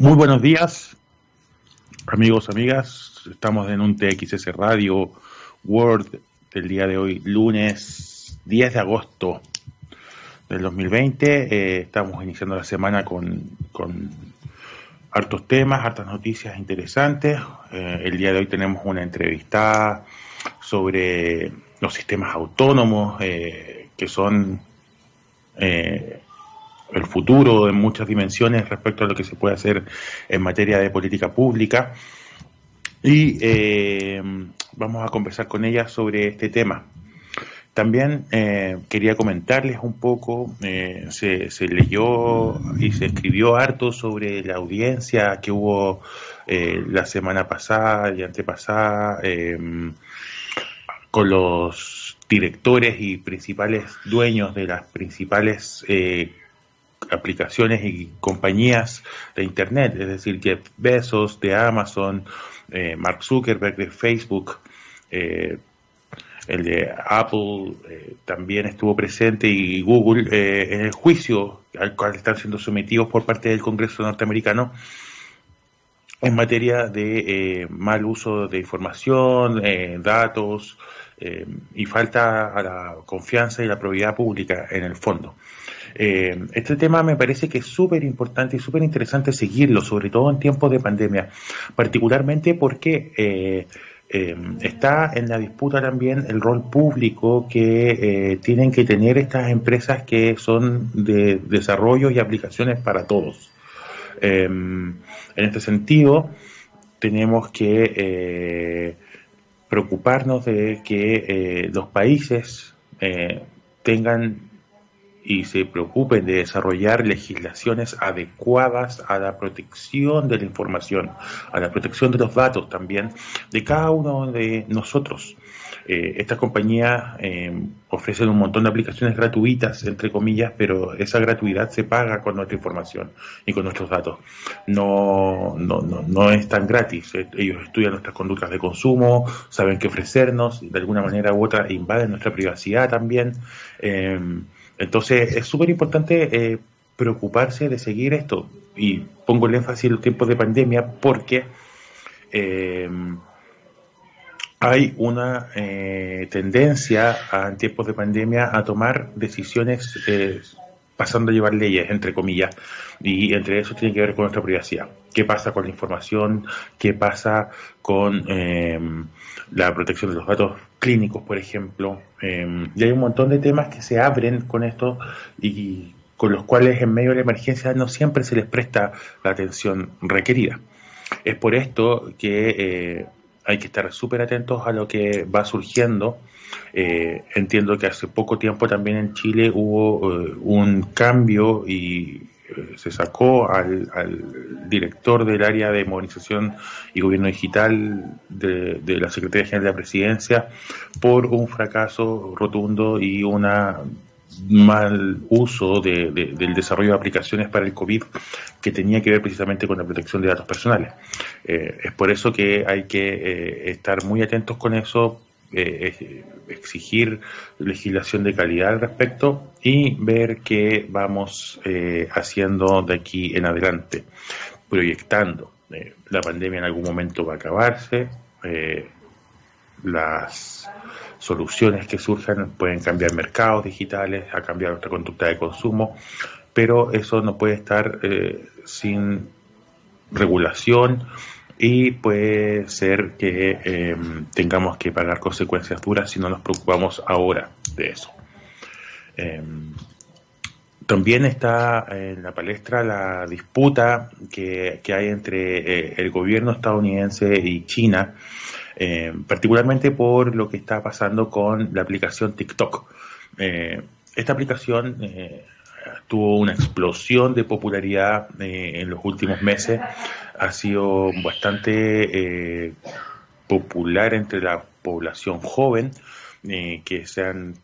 Muy buenos días, amigos, amigas. Estamos en un TXS Radio World del día de hoy, lunes 10 de agosto del 2020. Eh, estamos iniciando la semana con, hartos temas, hartas noticias interesantes. Eh, el día de hoy tenemos una entrevista sobre los sistemas autónomos eh, que son el futuro en muchas dimensiones respecto a lo que se puede hacer en materia de política pública. Y eh, vamos a conversar con ella sobre este tema. También eh, quería comentarles un poco, eh, se, leyó y se escribió harto sobre la audiencia que hubo la semana pasada y antepasada con los directores y principales dueños de las principales aplicaciones y compañías de Internet, es decir, Jeff Bezos de Amazon, eh, Mark Zuckerberg de Facebook, eh, el de Apple eh, también estuvo presente y Google en el juicio al cual están siendo sometidos por parte del Congreso norteamericano en materia de mal uso de información, datos y falta a la confianza y la probidad pública en el fondo. Eh, este tema me parece que es súper importante y súper interesante seguirlo, sobre todo en tiempos de pandemia, particularmente porque eh, eh, está en la disputa también el rol público que tienen que tener estas empresas que son de desarrollo y aplicaciones para todos. en este sentido, tenemos que preocuparnos de que los países tengan y se preocupen de desarrollar legislaciones adecuadas a la protección de la información, a la protección de los datos también de cada uno de nosotros. Eh, estas compañías eh, ofrecen un montón de aplicaciones gratuitas, entre comillas, pero esa gratuidad se paga con nuestra información y con nuestros datos. No, no, no, no es tan gratis. Eh, ellos estudian nuestras conductas de consumo, saben qué ofrecernos, de alguna manera u otra invaden nuestra privacidad también. Entonces es súper importante eh, preocuparse de seguir esto. Y pongo el énfasis en los tiempos de pandemia porque eh, hay una eh, tendencia en tiempos de pandemia a tomar decisiones pasando a llevar leyes, entre comillas, y entre eso tiene que ver con nuestra privacidad. ¿Qué pasa con la información? ¿Qué pasa con la protección de los datos clínicos, por ejemplo. Em, y hay un montón de temas que se abren con esto y con los cuales en medio de la emergencia no siempre se les presta la atención requerida. Es por esto que eh, hay que estar súper atentos a lo que va surgiendo. Eh, entiendo que hace poco tiempo también en Chile hubo eh, un cambio y se sacó al, director del área de movilización y gobierno digital de, la Secretaría General de la Presidencia por un fracaso rotundo y un mal uso del desarrollo de aplicaciones para el COVID que tenía que ver precisamente con la protección de datos personales. Eh, es por eso que hay que eh, estar muy atentos con eso eh, exigir legislación de calidad al respecto y ver qué vamos haciendo de aquí en adelante, proyectando. La pandemia en algún momento va a acabarse, las soluciones que surjan pueden cambiar mercados digitales, a cambiar nuestra conducta de consumo, pero eso no puede estar sin regulación y puede ser que em, tengamos que pagar consecuencias duras si no nos preocupamos ahora de eso. Em, también está en la palestra la disputa que, hay entre eh, el gobierno estadounidense y China, em, particularmente por lo que está pasando con la aplicación TikTok. Eh, esta aplicación eh, tuvo una explosión de popularidad en los últimos meses ha sido bastante eh, popular entre la población joven, eh, que se han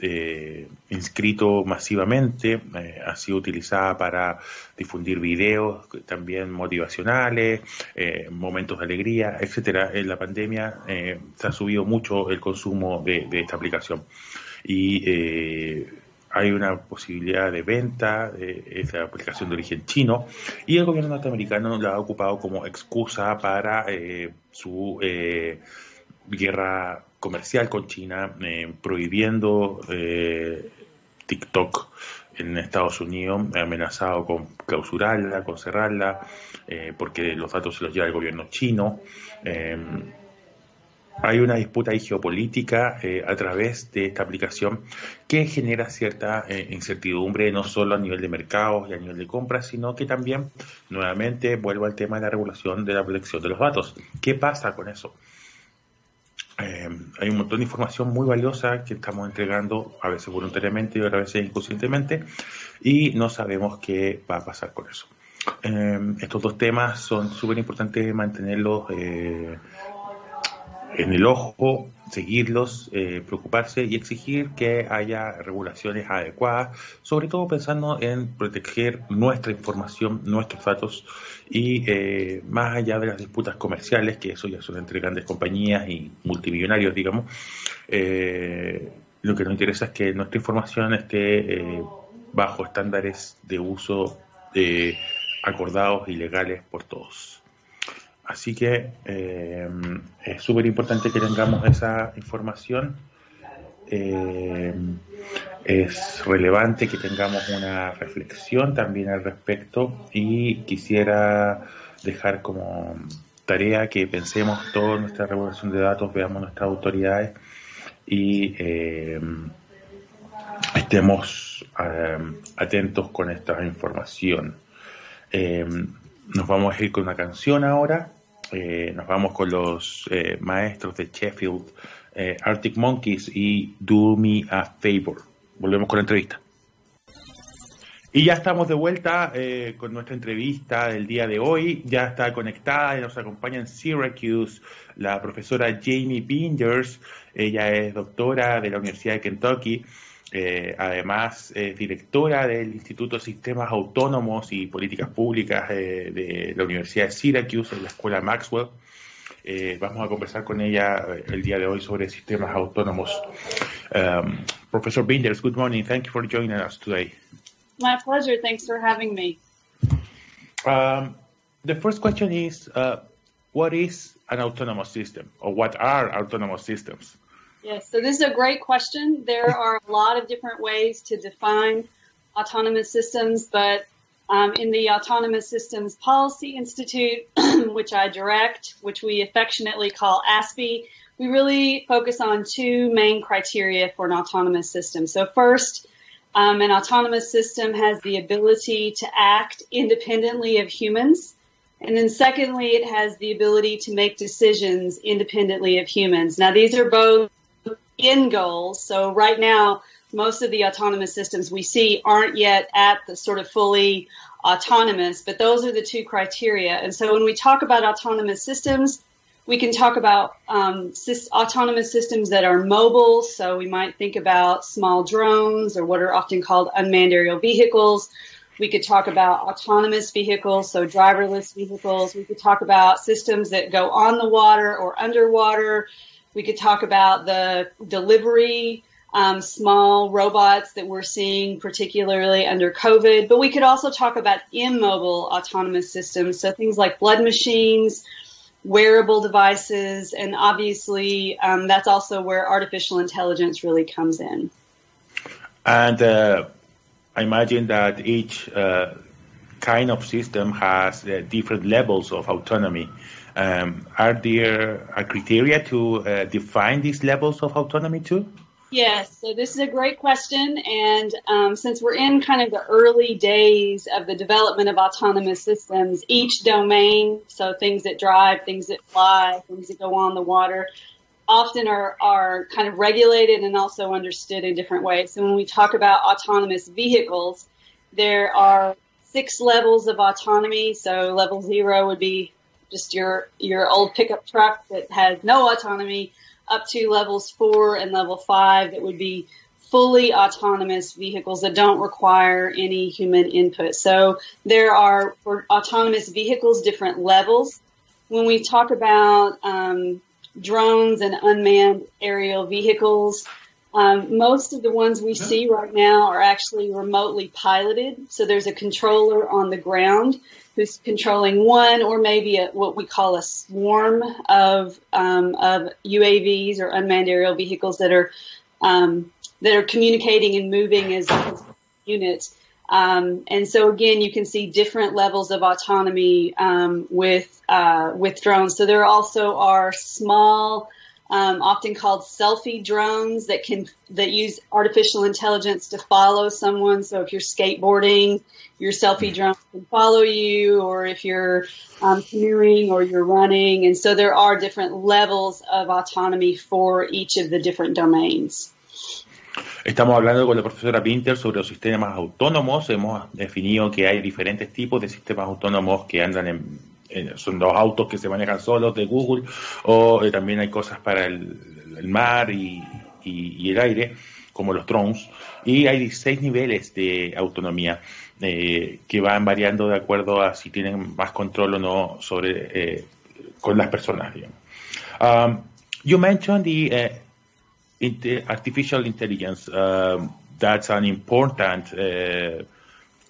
eh, inscrito masivamente, ha sido utilizada para difundir videos también motivacionales, momentos de alegría, etcétera. En la pandemia se ha subido mucho el consumo de, esta aplicación y hay una posibilidad de venta de esa aplicación de origen chino y el gobierno norteamericano la ha ocupado como excusa para eh, su eh, guerra comercial con China, eh, prohibiendo TikTok en Estados Unidos, amenazado con clausurarla, con cerrarla, porque los datos se los lleva el gobierno chino hay una disputa geopolítica eh, a través de esta aplicación que genera cierta eh, incertidumbre no solo a nivel de mercados y a nivel de compras, sino que también, nuevamente, vuelvo al tema de la regulación de la protección de los datos. ¿Qué pasa con eso? Eh, hay un montón de información muy valiosa que estamos entregando, a veces voluntariamente y otras veces inconscientemente, y no sabemos qué va a pasar con eso. estos dos temas son súper importantes mantenerlos en el ojo, seguirlos, eh, preocuparse y exigir que haya regulaciones adecuadas, sobre todo pensando en proteger nuestra información, nuestros datos y eh, más allá de las disputas comerciales, que eso ya son entre grandes compañías y multimillonarios, digamos, eh, lo que nos interesa es que nuestra información esté bajo estándares de uso acordados y legales por todos. Así que eh, es súper importante que tengamos esa información. Eh, es relevante que tengamos una reflexión también al respecto y quisiera dejar como tarea que pensemos toda nuestra regulación de datos, veamos nuestras autoridades y eh, estemos atentos con esta información. nos vamos a ir con una canción ahora eh, nos vamos con los eh, maestros de Sheffield, eh, Arctic Monkeys y Do Me a Favor. Volvemos con la entrevista. Y ya estamos de vuelta con nuestra entrevista del día de hoy. Ya está conectada y nos acompaña en Syracuse la profesora Jamie Binders. Ella es doctora de la Universidad de Kentucky eh, además, es directora del Instituto de Sistemas Autónomos y Políticas Públicas eh, de la Universidad de Syracuse, en la Escuela Maxwell. Eh, vamos a conversar con ella el día de hoy sobre sistemas autónomos. Um, Professor Binders, good morning. Thank you for joining us today. My pleasure. Thanks for having me. Um, the first question is, uh, what is an autonomous system, or what are autonomous systems? Yes, so this is a great question. There are a lot of different ways to define autonomous systems, but um, in the Autonomous Systems Policy Institute, which I direct, which we affectionately call ASPI, we really focus on two main criteria for an autonomous system. So first, um, an autonomous system has the ability to act independently of humans. And then secondly, it has the ability to make decisions independently of humans. Now, these are both end goals. So right now, most of the autonomous systems we see aren't yet at the sort of fully autonomous, but those are the two criteria. And so when we talk about autonomous systems, we can talk about um, autonomous systems that are mobile. So we might think about small drones or what are often called unmanned aerial vehicles. We could talk about autonomous vehicles, so driverless vehicles. We could talk about systems that go on the water or underwater. We could talk about the delivery, um, small robots that we're seeing, particularly under COVID. But we could also talk about immobile autonomous systems, so things like blood machines, wearable devices, and obviously um, that's also where artificial intelligence really comes in. And uh, I imagine that each uh, kind of system has uh, different levels of autonomy. Um, are there a criteria to uh, define these levels of autonomy too? Yes, so this is a great question. And um, since we're in kind of the early days of the development of autonomous systems, each domain, so things that drive, things that fly, things that go on the water, often are, are kind of regulated and also understood in different ways. So when we talk about autonomous vehicles, there are six levels of autonomy. So level zero would be just your your old pickup truck that has no autonomy up to levels four and level five that would be fully autonomous vehicles that don't require any human input. So there are for autonomous vehicles different levels. When we talk about um, drones and unmanned aerial vehicles, Um, most of the ones we see right now are actually remotely piloted. So there's a controller on the ground who's controlling one or maybe a, what we call a swarm of um, of UAVs or unmanned aerial vehicles that are um, that are communicating and moving as, as units. Um, and so again, you can see different levels of autonomy um, with uh, with drones. So there also are small um, often called selfie drones that can that use artificial intelligence to follow someone. So if you're skateboarding, your selfie drone can follow you, or if you're um, canoeing or you're running. And so there are different levels of autonomy for each of the different domains. Estamos hablando con la profesora Pinter sobre los sistemas autónomos. Hemos definido que hay diferentes tipos de sistemas autónomos que andan en son los autos que se manejan solos de Google, o eh, también hay cosas para el, mar y, el aire, como los drones, y hay seis niveles de autonomía eh, que van variando de acuerdo a si tienen más control o no sobre con las personas. Um, you mentioned the artificial intelligence. Um, that's an important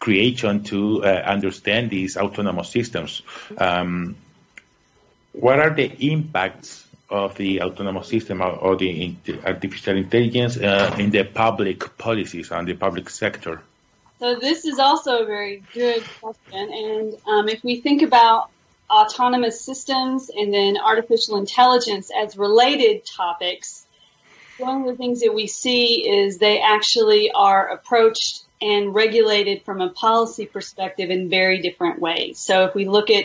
creation to uh, understand these autonomous systems. Um, what are the impacts of the autonomous system or, or the artificial intelligence uh, in the public policies and the public sector? So this is also a very good question. And um, if we think about autonomous systems and then artificial intelligence as related topics, one of the things that we see is they actually are approached and regulated from a policy perspective in very different ways. So if we look at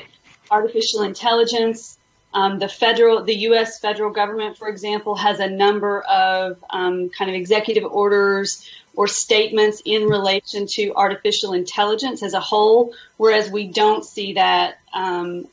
artificial intelligence, um, the federal, the U.S. federal government, for example, has a number of um, kind of executive orders or statements in relation to artificial intelligence as a whole, whereas we don't see that um,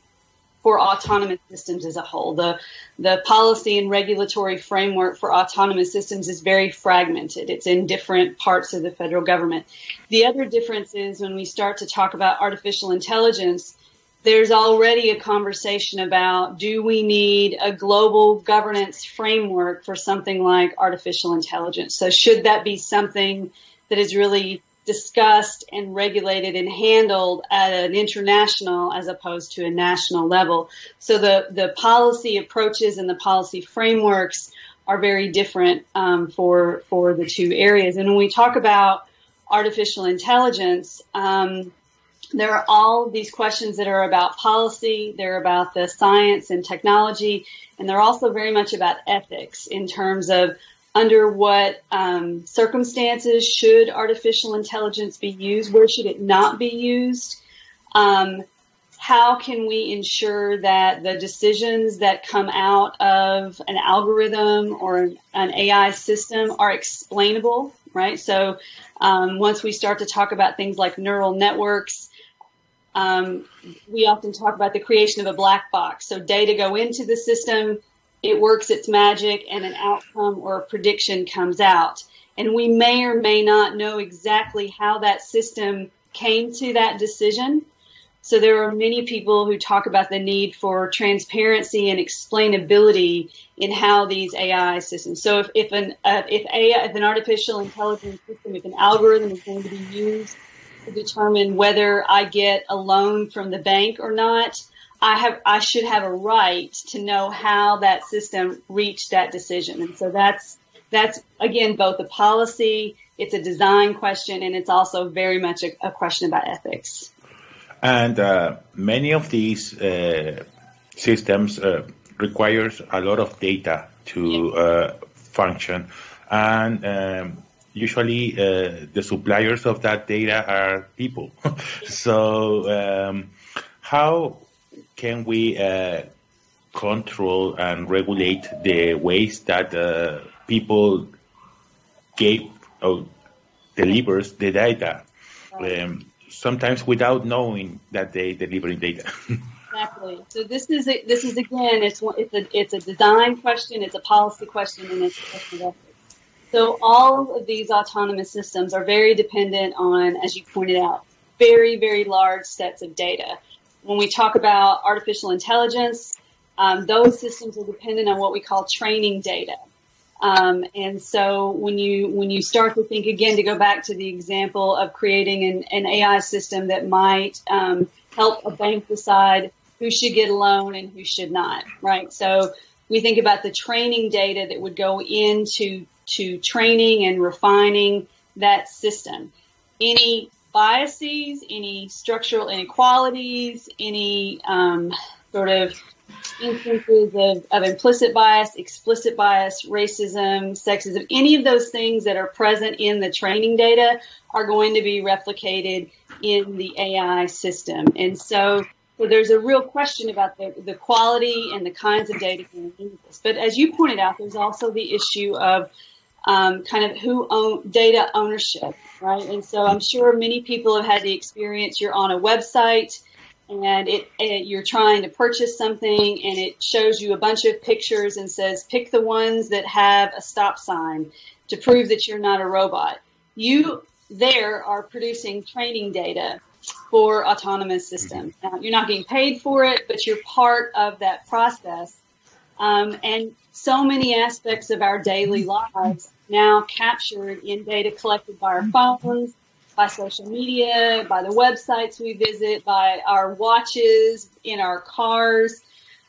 for autonomous systems as a whole. The, the policy and regulatory framework for autonomous systems is very fragmented. It's in different parts of the federal government. The other difference is when we start to talk about artificial intelligence, there's already a conversation about do we need a global governance framework for something like artificial intelligence? So should that be something that is really discussed and regulated and handled at an international as opposed to a national level. So the, the policy approaches and the policy frameworks are very different um, for for the two areas. And when we talk about artificial intelligence, um, there are all these questions that are about policy, they're about the science and technology, and they're also very much about ethics in terms of under what um, circumstances should artificial intelligence be used? Where should it not be used? Um, how can we ensure that the decisions that come out of an algorithm or an AI system are explainable, right? So um, once we start to talk about things like neural networks, um, we often talk about the creation of a black box. So data go into the system, it works its magic and an outcome or a prediction comes out. And we may or may not know exactly how that system came to that decision. So there are many people who talk about the need for transparency and explainability in how these AI systems. So if, if an uh, if AI if an artificial intelligence system, if an algorithm is going to be used to determine whether I get a loan from the bank or not, I have I should have a right to know how that system reached that decision. And so that's that's again both a policy, it's a design question, and it's also very much a, a question about ethics. And uh, many of these uh, systems uh, requires a lot of data to yeah. Uh, function, and um, usually uh, the suppliers of that data are people. so um, how can we uh, control and regulate the ways that uh, people give or delivers the data? Um, sometimes without knowing that they delivering data. exactly. So this is a, this is again it's it's a it's a design question, it's a policy question, and it's a question of ethics. So all of these autonomous systems are very dependent on, as you pointed out, very very large sets of data when we talk about artificial intelligence, um, those systems are dependent on what we call training data. Um, and so when you when you start to think again to go back to the example of creating an, an AI system that might um, help a bank decide who should get a loan and who should not, right? So we think about the training data that would go into to training and refining that system. Any biases, any structural inequalities, any um, sort of instances of, of implicit bias, explicit bias, racism, sexism, any of those things that are present in the training data are going to be replicated in the AI system. And so, so there's a real question about the, the quality and the kinds of data. But as you pointed out, there's also the issue of um, kind of who own data ownership, right? And so I'm sure many people have had the experience. You're on a website and it, it, you're trying to purchase something and it shows you a bunch of pictures and says pick the ones that have a stop sign to prove that you're not a robot. You there are producing training data for autonomous systems. Now, you're not getting paid for it, but you're part of that process. Um, and so many aspects of our daily lives now captured in data collected by our phones, by social media, by the websites we visit, by our watches, in our cars.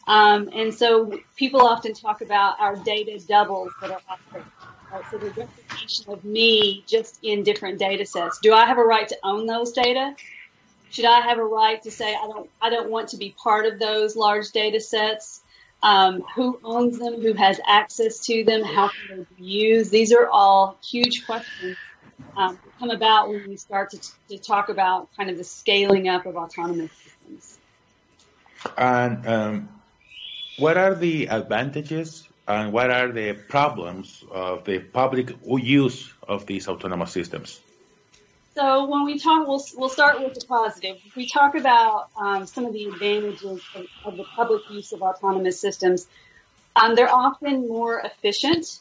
Um, and so people often talk about our data doubles that are offered. Right? So the replication of me just in different data sets. Do I have a right to own those data? Should I have a right to say I don't I don't want to be part of those large data sets? Um, who owns them? Who has access to them? How can they be used? These are all huge questions um, come about when we start to, to talk about kind of the scaling up of autonomous systems. And um, what are the advantages and what are the problems of the public use of these autonomous systems? So when we talk, we'll, we'll start with the positive. We talk about um, some of the advantages of, of, the public use of autonomous systems, um, they're often more efficient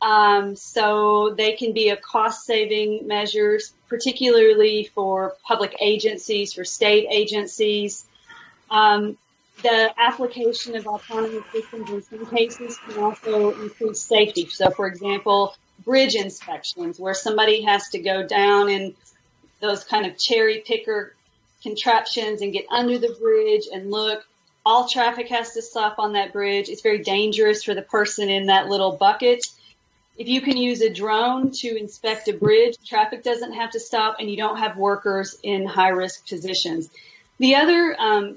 um, so they can be a cost saving measures, particularly for public agencies, for state agencies. Um, the application of autonomous systems in some cases can also increase safety. So for example, bridge inspections where somebody has to go down in those kind of cherry picker contraptions and get under the bridge and look. All traffic has to stop on that bridge. It's very dangerous for the person in that little bucket if you can use a drone to inspect a bridge, traffic doesn't have to stop and you don't have workers in high risk positions. The other um,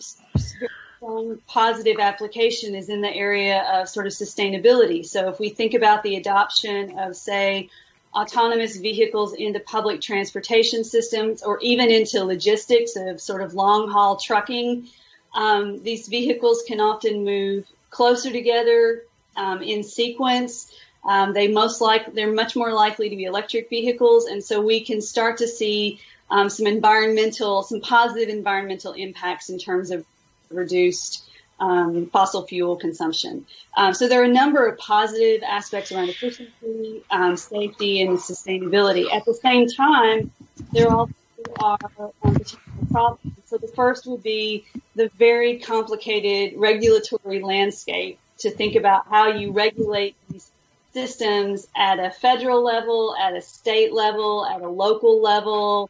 strong positive application is in the area of sort of sustainability. So if we think about the adoption of, say, autonomous vehicles into public transportation systems or even into logistics of sort of long haul trucking, um, these vehicles can often move closer together um, in sequence. Um, they most like they're much more likely to be electric vehicles, and so we can start to see um, some environmental, some positive environmental impacts in terms of reduced um, fossil fuel consumption. Um, so there are a number of positive aspects around efficiency, um, safety, and sustainability. At the same time, there also are um, potential problems. So the first would be the very complicated regulatory landscape to think about how you regulate these systems at a federal level, at a state level, at a local level,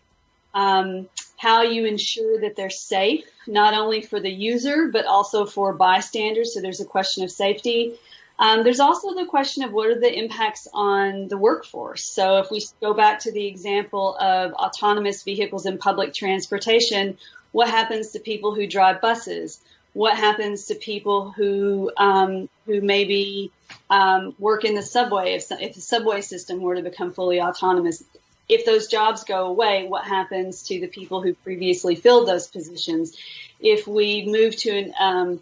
um, how you ensure that they're safe, not only for the user, but also for bystanders. So there's a question of safety. Um, there's also the question of what are the impacts on the workforce. So if we go back to the example of autonomous vehicles in public transportation, what happens to people who drive buses? what happens to people who um, who maybe um, work in the subway if, if the subway system were to become fully autonomous if those jobs go away what happens to the people who previously filled those positions if we move to an um,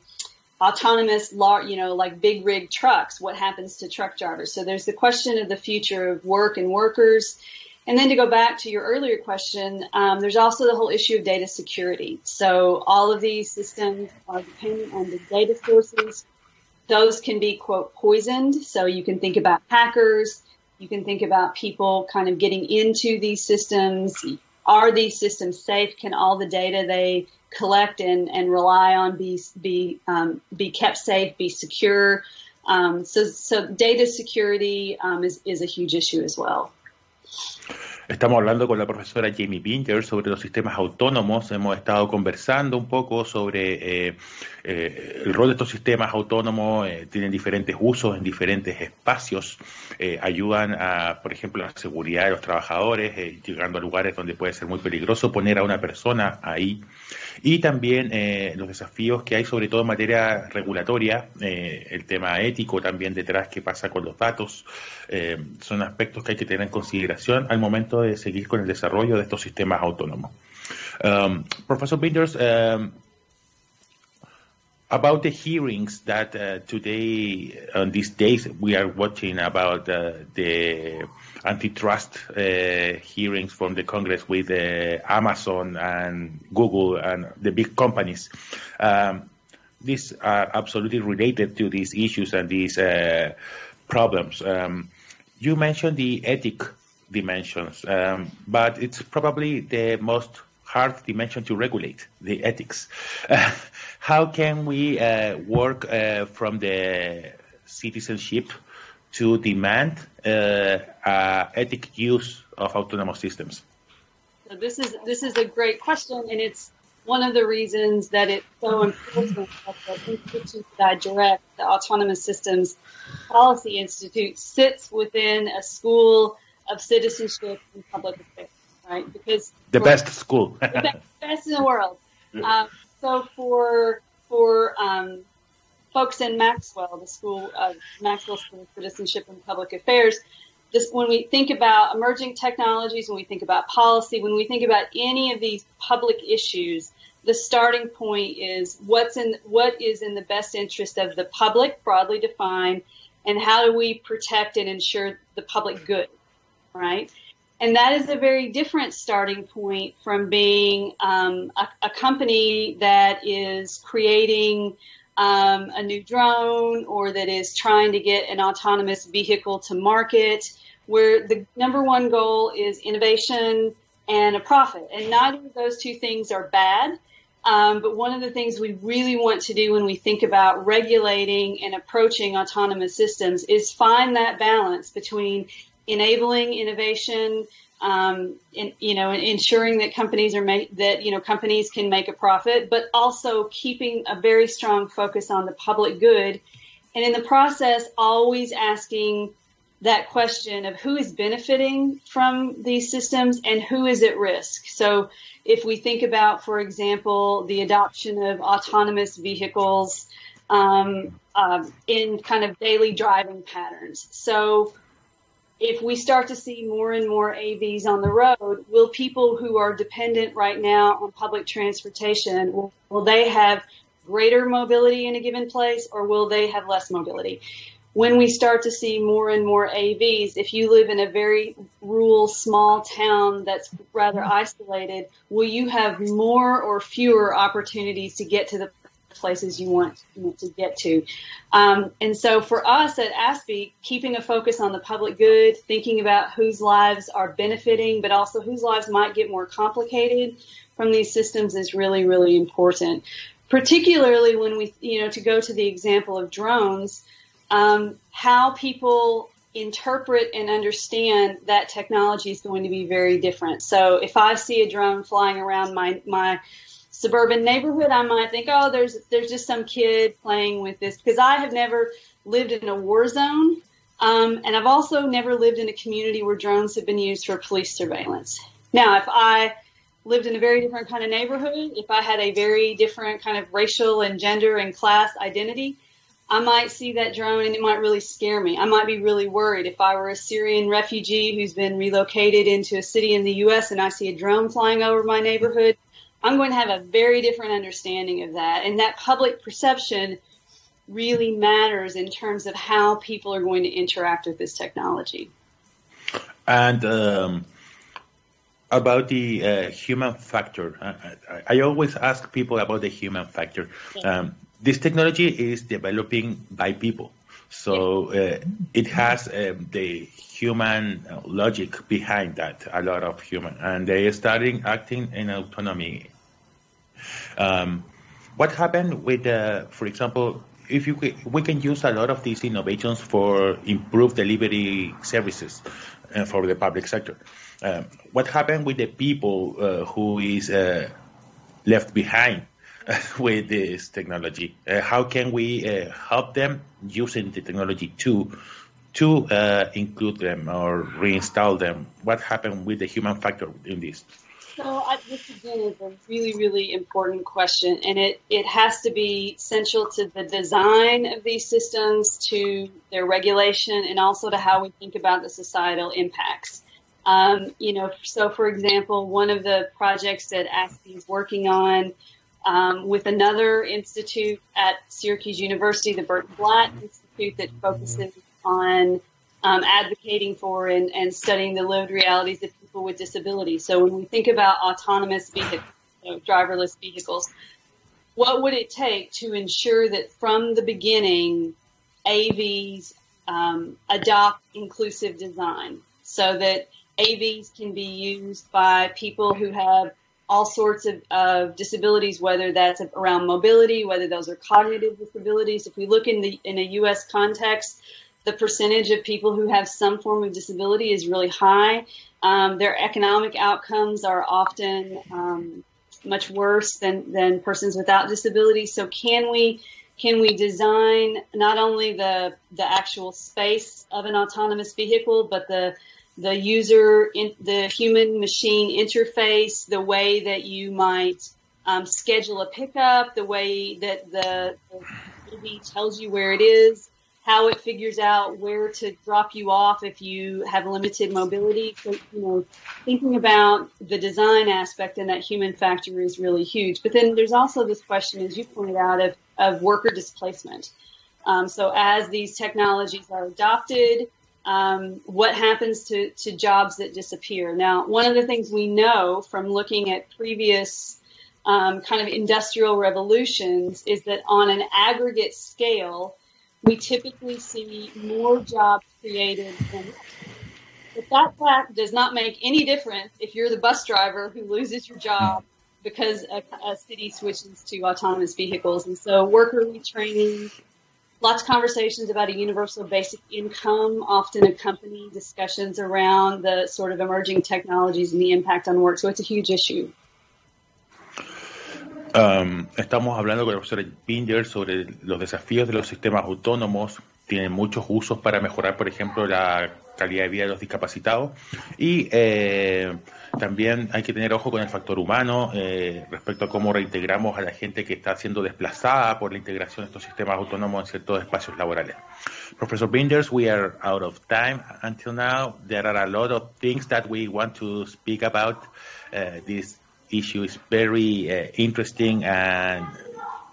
autonomous you know like big rig trucks what happens to truck drivers so there's the question of the future of work and workers and then to go back to your earlier question, um, there's also the whole issue of data security. So all of these systems are dependent on the data sources. Those can be quote poisoned. So you can think about hackers. You can think about people kind of getting into these systems. Are these systems safe? Can all the data they collect and, and rely on be be um, be kept safe, be secure? Um, so, so data security um, is, is a huge issue as well. Estamos hablando con la profesora Jamie Binger sobre los sistemas autónomos. Hemos estado conversando un poco sobre eh, eh, el rol de estos sistemas autónomos. Eh, tienen diferentes usos en diferentes espacios. ayudan a, por ejemplo, a la seguridad de los trabajadores, llegando a lugares donde puede ser muy peligroso poner a una persona ahí y también eh, los desafíos que hay sobre todo en materia regulatoria, eh, el tema ético también detrás, qué pasa con los datos, eh, son aspectos que hay que tener en consideración al momento de seguir con el desarrollo de estos sistemas autónomos. Um, Professor Winders, um, about the hearings that uh, today, on these days, we are watching about uh, the antitrust uh, hearings from the Congress with uh, Amazon and Google and the big companies. Um, these are absolutely related to these issues and these uh, problems. Um, you mentioned the ethic dimensions, um, but it's probably the most hard dimension to regulate the ethics. How can we uh, work uh, from the citizenship to demand uh, ethic use of autonomous systems? So this is this is a great question, and it's one of the reasons that it's so important that the institute that I direct, the Autonomous Systems Policy Institute, sits within a school of citizenship and public affairs, right? Because the best school, the best, best, in the world. Um, so for for um, folks in Maxwell, the school of Maxwell School of Citizenship and Public Affairs, this, when we think about emerging technologies, when we think about policy, when we think about any of these public issues, the starting point is what's in what is in the best interest of the public, broadly defined, and how do we protect and ensure the public good, right? And that is a very different starting point from being um, a, a, company that is creating um, a new drone or that is trying to get an autonomous vehicle to market, where the number one goal is innovation and a profit. And neither of those two things are bad. Um, but one of the things we really want to do when we think about regulating and approaching autonomous systems is find that balance between enabling innovation, um, you know, ensuring that companies are make, that you know companies can make a profit, but also keeping a very strong focus on the public good, and in the process, always asking that question of who is benefiting from these systems and who is at risk. So, if we think about, for example, the adoption of autonomous vehicles um, uh, in kind of daily driving patterns, so if we start to see more and more AVs on the road, will people who are dependent right now on public transportation, will, will they have greater mobility in a given place or will they have less mobility? When we start to see more and more AVs, if you live in a very rural, small town that's rather isolated, will you have more or fewer opportunities to get to the places you want, you want to get to. Um, and so for us at ASPI, keeping a focus on the public good, thinking about whose lives are benefiting, but also whose lives might get more complicated from these systems is really, really important. Particularly when we, you know, to go to the example of drones, um, how people interpret and understand that technology is going to be very different. So if I see a drone flying around my, my suburban neighborhood, I might think, oh, there's there's just some kid playing with this because I have never lived in a war zone, um, and I've also never lived in a community where drones have been used for police surveillance. Now, if I lived in a very different kind of neighborhood, if I had a very different kind of racial and gender and class identity, I might see that drone and it might really scare me. I might be really worried if I were a Syrian refugee who's been relocated into a city in the U.S. and I see a drone flying over my neighborhood. I'm going to have a very different understanding of that. And that public perception really matters in terms of how people are going to interact with this technology. And um, about the uh, human factor, I, I, always ask people about the human factor. Um, this technology is developing by people. So uh, it has um, the human logic behind that, a lot of human, and they are starting acting in autonomy. Um, what happened with, uh, for example, if you we can use a lot of these innovations for improved delivery services uh, for the public sector. Um, what happened with the people uh, who is uh, left behind with this technology? Uh, how can we uh, help them using the technology to to uh, include them or reinstall them? What happened with the human factor in this? So I, this again is a really, really important question, and it, it has to be central to the design of these systems, to their regulation, and also to how we think about the societal impacts. Um, you know, so for example, one of the projects that ASPI is working on um, with another institute at Syracuse University, the Burton Blatt Institute, that focuses on um, advocating for and, and, studying the lived realities of people with disabilities. So when we think about autonomous vehicles, you know, driverless vehicles, what would it take to ensure that from the beginning, AVs um, adopt inclusive design so that AVs can be used by people who have all sorts of, of disabilities, whether that's around mobility, whether those are cognitive disabilities. If we look in the in a U.S. context, the percentage of people who have some form of disability is really high. Um, their economic outcomes are often um, much worse than, than persons without disabilities. So can we can we design not only the the actual space of an autonomous vehicle, but the the user, in, the human machine interface, the way that you might um, schedule a pickup, the way that the, the tells you where it is, how it figures out where to drop you off if you have limited mobility. So, you know, thinking about the design aspect and that human factor is really huge. But then there's also this question, as you pointed out, of, of worker displacement. Um, so as these technologies are adopted, um, what happens to, to jobs that disappear? Now, one of the things we know from looking at previous um, kind of industrial revolutions is that on an aggregate scale, we typically see more jobs created than but that fact does not make any difference if you're the bus driver who loses your job because a, a city switches to autonomous vehicles. And so worker retraining, lots of conversations about a universal basic income often accompany discussions around the sort of emerging technologies and the impact on work. So it's a huge issue. Um, estamos hablando con el profesor Binder sobre los desafíos de los sistemas autónomos. Tienen muchos usos para mejorar, por ejemplo, la calidad de vida de los discapacitados. Y eh, también hay que tener ojo con el factor humano eh, respecto a cómo reintegramos a la gente que está siendo desplazada por la integración de estos sistemas autónomos en ciertos espacios laborales. Professor Binders, we are out of time until now. There are a lot of things that we want to speak about. Uh, this issue is very uh, interesting and uh,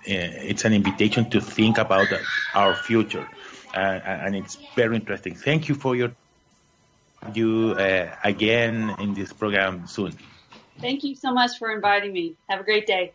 it's an invitation to think about our future. And it's very interesting. Thank you for your you uh, again in this program soon. Thank you so much for inviting me. Have a great day.